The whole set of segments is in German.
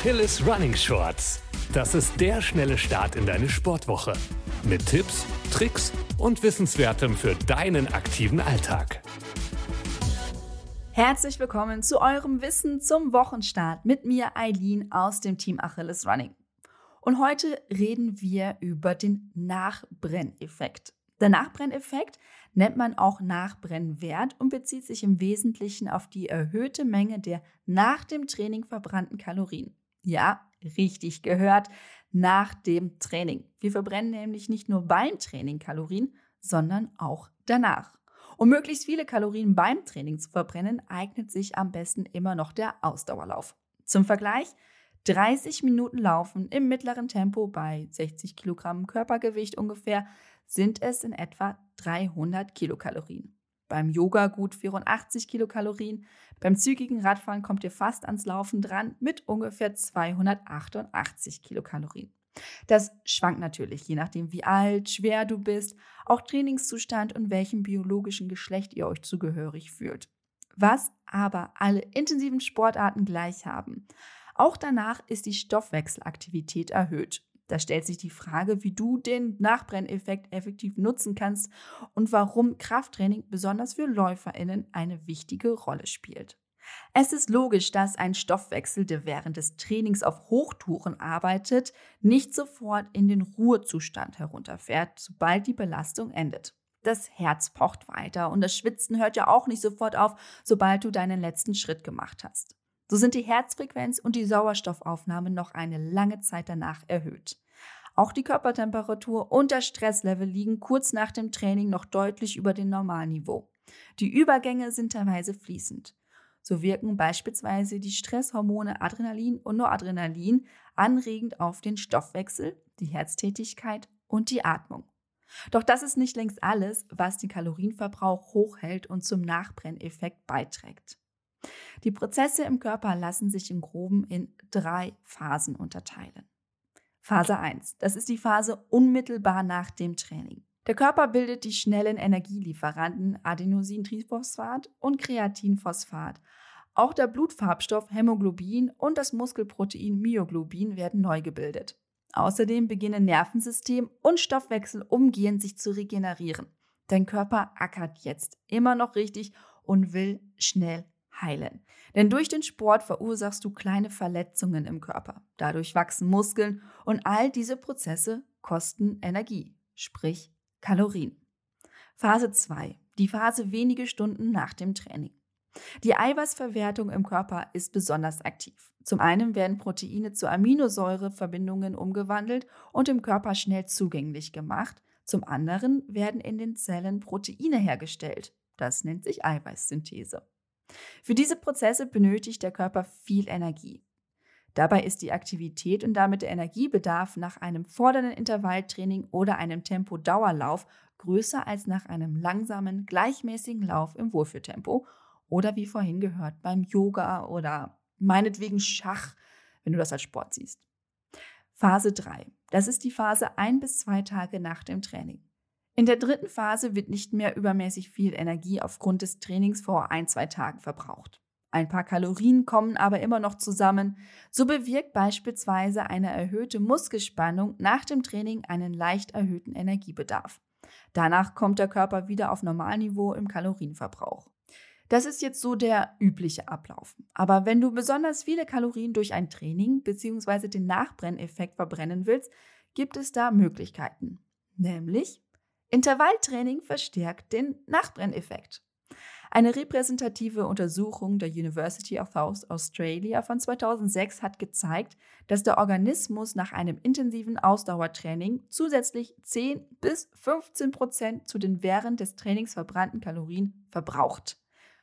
Achilles Running Shorts. Das ist der schnelle Start in deine Sportwoche. Mit Tipps, Tricks und Wissenswertem für deinen aktiven Alltag. Herzlich willkommen zu eurem Wissen zum Wochenstart mit mir, Eileen aus dem Team Achilles Running. Und heute reden wir über den Nachbrenneffekt. Der Nachbrenneffekt nennt man auch Nachbrennwert und bezieht sich im Wesentlichen auf die erhöhte Menge der nach dem Training verbrannten Kalorien. Ja, richtig gehört, nach dem Training. Wir verbrennen nämlich nicht nur beim Training Kalorien, sondern auch danach. Um möglichst viele Kalorien beim Training zu verbrennen, eignet sich am besten immer noch der Ausdauerlauf. Zum Vergleich, 30 Minuten Laufen im mittleren Tempo bei 60 Kilogramm Körpergewicht ungefähr sind es in etwa 300 Kilokalorien. Beim Yoga gut 84 Kilokalorien. Beim zügigen Radfahren kommt ihr fast ans Laufen dran mit ungefähr 288 Kilokalorien. Das schwankt natürlich, je nachdem, wie alt, schwer du bist, auch Trainingszustand und welchem biologischen Geschlecht ihr euch zugehörig fühlt. Was aber alle intensiven Sportarten gleich haben. Auch danach ist die Stoffwechselaktivität erhöht. Da stellt sich die Frage, wie du den Nachbrenneffekt effektiv nutzen kannst und warum Krafttraining besonders für Läuferinnen eine wichtige Rolle spielt. Es ist logisch, dass ein Stoffwechsel, der während des Trainings auf Hochtouren arbeitet, nicht sofort in den Ruhezustand herunterfährt, sobald die Belastung endet. Das Herz pocht weiter und das Schwitzen hört ja auch nicht sofort auf, sobald du deinen letzten Schritt gemacht hast. So sind die Herzfrequenz und die Sauerstoffaufnahme noch eine lange Zeit danach erhöht. Auch die Körpertemperatur und das Stresslevel liegen kurz nach dem Training noch deutlich über dem Normalniveau. Die Übergänge sind teilweise fließend. So wirken beispielsweise die Stresshormone Adrenalin und Noradrenalin anregend auf den Stoffwechsel, die Herztätigkeit und die Atmung. Doch das ist nicht längst alles, was den Kalorienverbrauch hochhält und zum Nachbrenneffekt beiträgt. Die Prozesse im Körper lassen sich im groben in drei Phasen unterteilen. Phase 1, das ist die Phase unmittelbar nach dem Training. Der Körper bildet die schnellen Energielieferanten Adenosintriphosphat und Kreatinphosphat. Auch der Blutfarbstoff Hämoglobin und das Muskelprotein Myoglobin werden neu gebildet. Außerdem beginnen Nervensystem und Stoffwechsel umgehend sich zu regenerieren. Dein Körper ackert jetzt immer noch richtig und will schnell heilen. Denn durch den Sport verursachst du kleine Verletzungen im Körper. Dadurch wachsen Muskeln und all diese Prozesse kosten Energie, sprich Kalorien. Phase 2. Die Phase wenige Stunden nach dem Training. Die Eiweißverwertung im Körper ist besonders aktiv. Zum einen werden Proteine zu Aminosäureverbindungen umgewandelt und im Körper schnell zugänglich gemacht. Zum anderen werden in den Zellen Proteine hergestellt. Das nennt sich Eiweißsynthese. Für diese Prozesse benötigt der Körper viel Energie. Dabei ist die Aktivität und damit der Energiebedarf nach einem fordernden Intervalltraining oder einem Tempo-Dauerlauf größer als nach einem langsamen, gleichmäßigen Lauf im Wohlfühltempo oder wie vorhin gehört beim Yoga oder meinetwegen Schach, wenn du das als Sport siehst. Phase 3. Das ist die Phase ein bis zwei Tage nach dem Training. In der dritten Phase wird nicht mehr übermäßig viel Energie aufgrund des Trainings vor ein, zwei Tagen verbraucht. Ein paar Kalorien kommen aber immer noch zusammen. So bewirkt beispielsweise eine erhöhte Muskelspannung nach dem Training einen leicht erhöhten Energiebedarf. Danach kommt der Körper wieder auf Normalniveau im Kalorienverbrauch. Das ist jetzt so der übliche Ablauf. Aber wenn du besonders viele Kalorien durch ein Training bzw. den Nachbrenneffekt verbrennen willst, gibt es da Möglichkeiten. Nämlich Intervalltraining verstärkt den Nachbrenneffekt. Eine repräsentative Untersuchung der University of South Australia von 2006 hat gezeigt, dass der Organismus nach einem intensiven Ausdauertraining zusätzlich 10 bis 15 Prozent zu den während des Trainings verbrannten Kalorien verbraucht.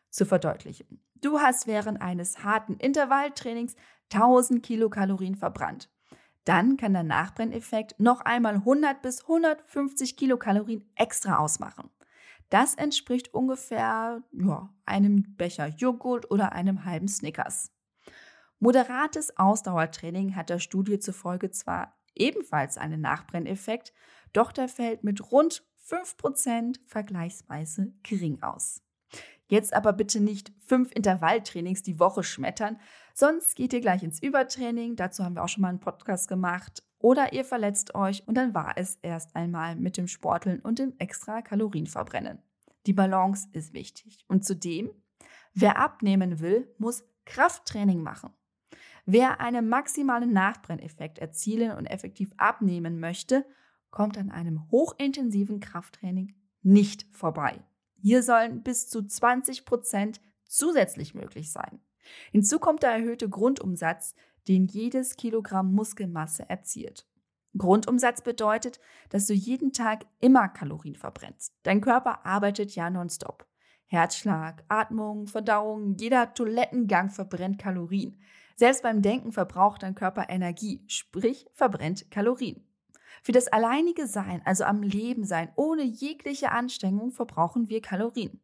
Zur Verdeutlichung. Du hast während eines harten Intervalltrainings 1000 Kilokalorien verbrannt. Dann kann der Nachbrenneffekt noch einmal 100 bis 150 Kilokalorien extra ausmachen. Das entspricht ungefähr ja, einem Becher Joghurt oder einem halben Snickers. Moderates Ausdauertraining hat der Studie zufolge zwar ebenfalls einen Nachbrenneffekt, doch der fällt mit rund 5% vergleichsweise gering aus. Jetzt aber bitte nicht fünf Intervalltrainings die Woche schmettern, sonst geht ihr gleich ins Übertraining. Dazu haben wir auch schon mal einen Podcast gemacht. Oder ihr verletzt euch und dann war es erst einmal mit dem Sporteln und dem extra Kalorienverbrennen. Die Balance ist wichtig. Und zudem, wer abnehmen will, muss Krafttraining machen. Wer einen maximalen Nachbrenneffekt erzielen und effektiv abnehmen möchte, kommt an einem hochintensiven Krafttraining nicht vorbei. Hier sollen bis zu 20 Prozent zusätzlich möglich sein. Hinzu kommt der erhöhte Grundumsatz, den jedes Kilogramm Muskelmasse erzielt. Grundumsatz bedeutet, dass du jeden Tag immer Kalorien verbrennst. Dein Körper arbeitet ja nonstop. Herzschlag, Atmung, Verdauung, jeder Toilettengang verbrennt Kalorien. Selbst beim Denken verbraucht dein Körper Energie, sprich verbrennt Kalorien. Für das alleinige Sein, also am Leben sein, ohne jegliche Anstrengung, verbrauchen wir Kalorien.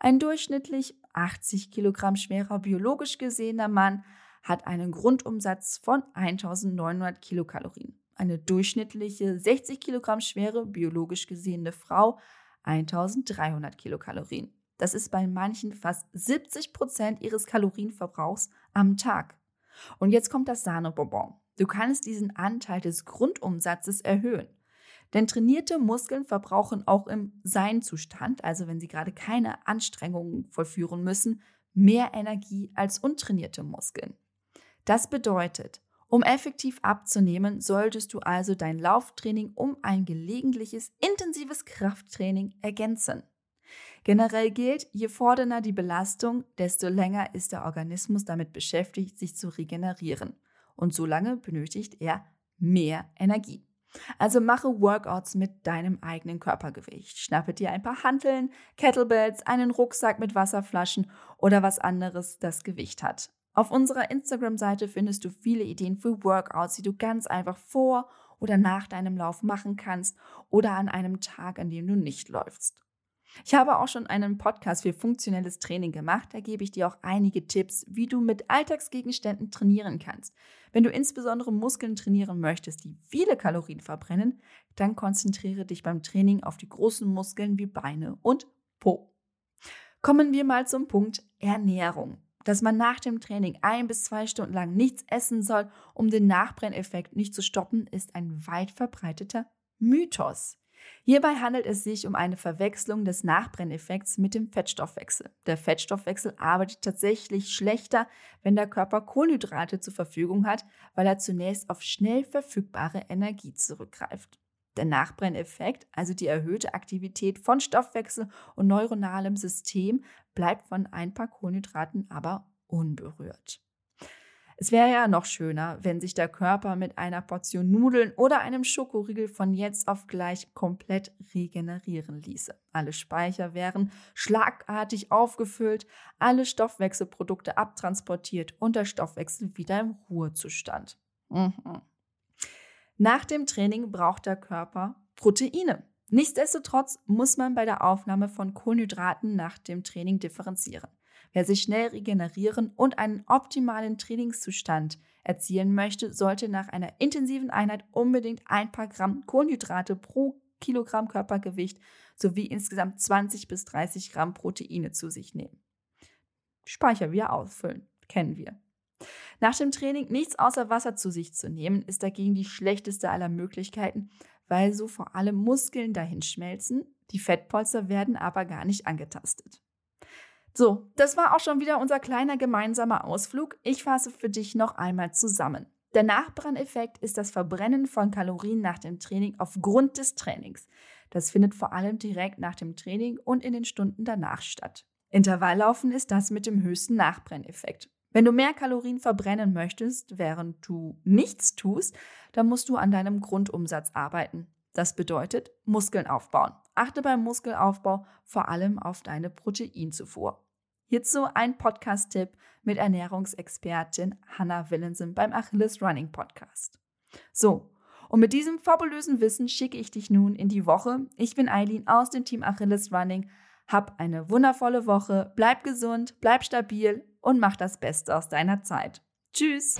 Ein durchschnittlich 80 Kilogramm schwerer biologisch gesehener Mann hat einen Grundumsatz von 1900 Kilokalorien. Eine durchschnittliche 60 Kilogramm schwere biologisch gesehene Frau 1300 Kilokalorien. Das ist bei manchen fast 70 Prozent ihres Kalorienverbrauchs am Tag. Und jetzt kommt das Sahnebonbon. Du kannst diesen Anteil des Grundumsatzes erhöhen. Denn trainierte Muskeln verbrauchen auch im Seinzustand, also wenn sie gerade keine Anstrengungen vollführen müssen, mehr Energie als untrainierte Muskeln. Das bedeutet, um effektiv abzunehmen, solltest du also dein Lauftraining um ein gelegentliches, intensives Krafttraining ergänzen. Generell gilt, je fordernder die Belastung, desto länger ist der Organismus damit beschäftigt, sich zu regenerieren und so lange benötigt er mehr Energie. Also mache Workouts mit deinem eigenen Körpergewicht. Schnappe dir ein paar Hanteln, Kettlebells, einen Rucksack mit Wasserflaschen oder was anderes, das Gewicht hat. Auf unserer Instagram-Seite findest du viele Ideen für Workouts, die du ganz einfach vor oder nach deinem Lauf machen kannst oder an einem Tag, an dem du nicht läufst. Ich habe auch schon einen Podcast für funktionelles Training gemacht. Da gebe ich dir auch einige Tipps, wie du mit Alltagsgegenständen trainieren kannst. Wenn du insbesondere Muskeln trainieren möchtest, die viele Kalorien verbrennen, dann konzentriere dich beim Training auf die großen Muskeln wie Beine und Po. Kommen wir mal zum Punkt Ernährung. Dass man nach dem Training ein bis zwei Stunden lang nichts essen soll, um den Nachbrenneffekt nicht zu stoppen, ist ein weit verbreiteter Mythos. Hierbei handelt es sich um eine Verwechslung des Nachbrenneffekts mit dem Fettstoffwechsel. Der Fettstoffwechsel arbeitet tatsächlich schlechter, wenn der Körper Kohlenhydrate zur Verfügung hat, weil er zunächst auf schnell verfügbare Energie zurückgreift. Der Nachbrenneffekt, also die erhöhte Aktivität von Stoffwechsel und neuronalem System, bleibt von ein paar Kohlenhydraten aber unberührt. Es wäre ja noch schöner, wenn sich der Körper mit einer Portion Nudeln oder einem Schokoriegel von jetzt auf gleich komplett regenerieren ließe. Alle Speicher wären schlagartig aufgefüllt, alle Stoffwechselprodukte abtransportiert und der Stoffwechsel wieder im Ruhezustand. Mhm. Nach dem Training braucht der Körper Proteine. Nichtsdestotrotz muss man bei der Aufnahme von Kohlenhydraten nach dem Training differenzieren. Wer sich schnell regenerieren und einen optimalen Trainingszustand erzielen möchte, sollte nach einer intensiven Einheit unbedingt ein paar Gramm Kohlenhydrate pro Kilogramm Körpergewicht sowie insgesamt 20 bis 30 Gramm Proteine zu sich nehmen. Speicher wieder auffüllen, kennen wir. Nach dem Training nichts außer Wasser zu sich zu nehmen, ist dagegen die schlechteste aller Möglichkeiten, weil so vor allem Muskeln dahin schmelzen, die Fettpolster werden aber gar nicht angetastet. So, das war auch schon wieder unser kleiner gemeinsamer Ausflug. Ich fasse für dich noch einmal zusammen. Der Nachbrenneffekt ist das Verbrennen von Kalorien nach dem Training aufgrund des Trainings. Das findet vor allem direkt nach dem Training und in den Stunden danach statt. Intervalllaufen ist das mit dem höchsten Nachbrenneffekt. Wenn du mehr Kalorien verbrennen möchtest, während du nichts tust, dann musst du an deinem Grundumsatz arbeiten. Das bedeutet Muskeln aufbauen. Achte beim Muskelaufbau vor allem auf deine Proteinzufuhr. Hierzu ein Podcast-Tipp mit Ernährungsexpertin Hannah Willensen beim Achilles Running Podcast. So, und mit diesem fabulösen Wissen schicke ich dich nun in die Woche. Ich bin Eileen aus dem Team Achilles Running. Hab eine wundervolle Woche, bleib gesund, bleib stabil und mach das Beste aus deiner Zeit. Tschüss!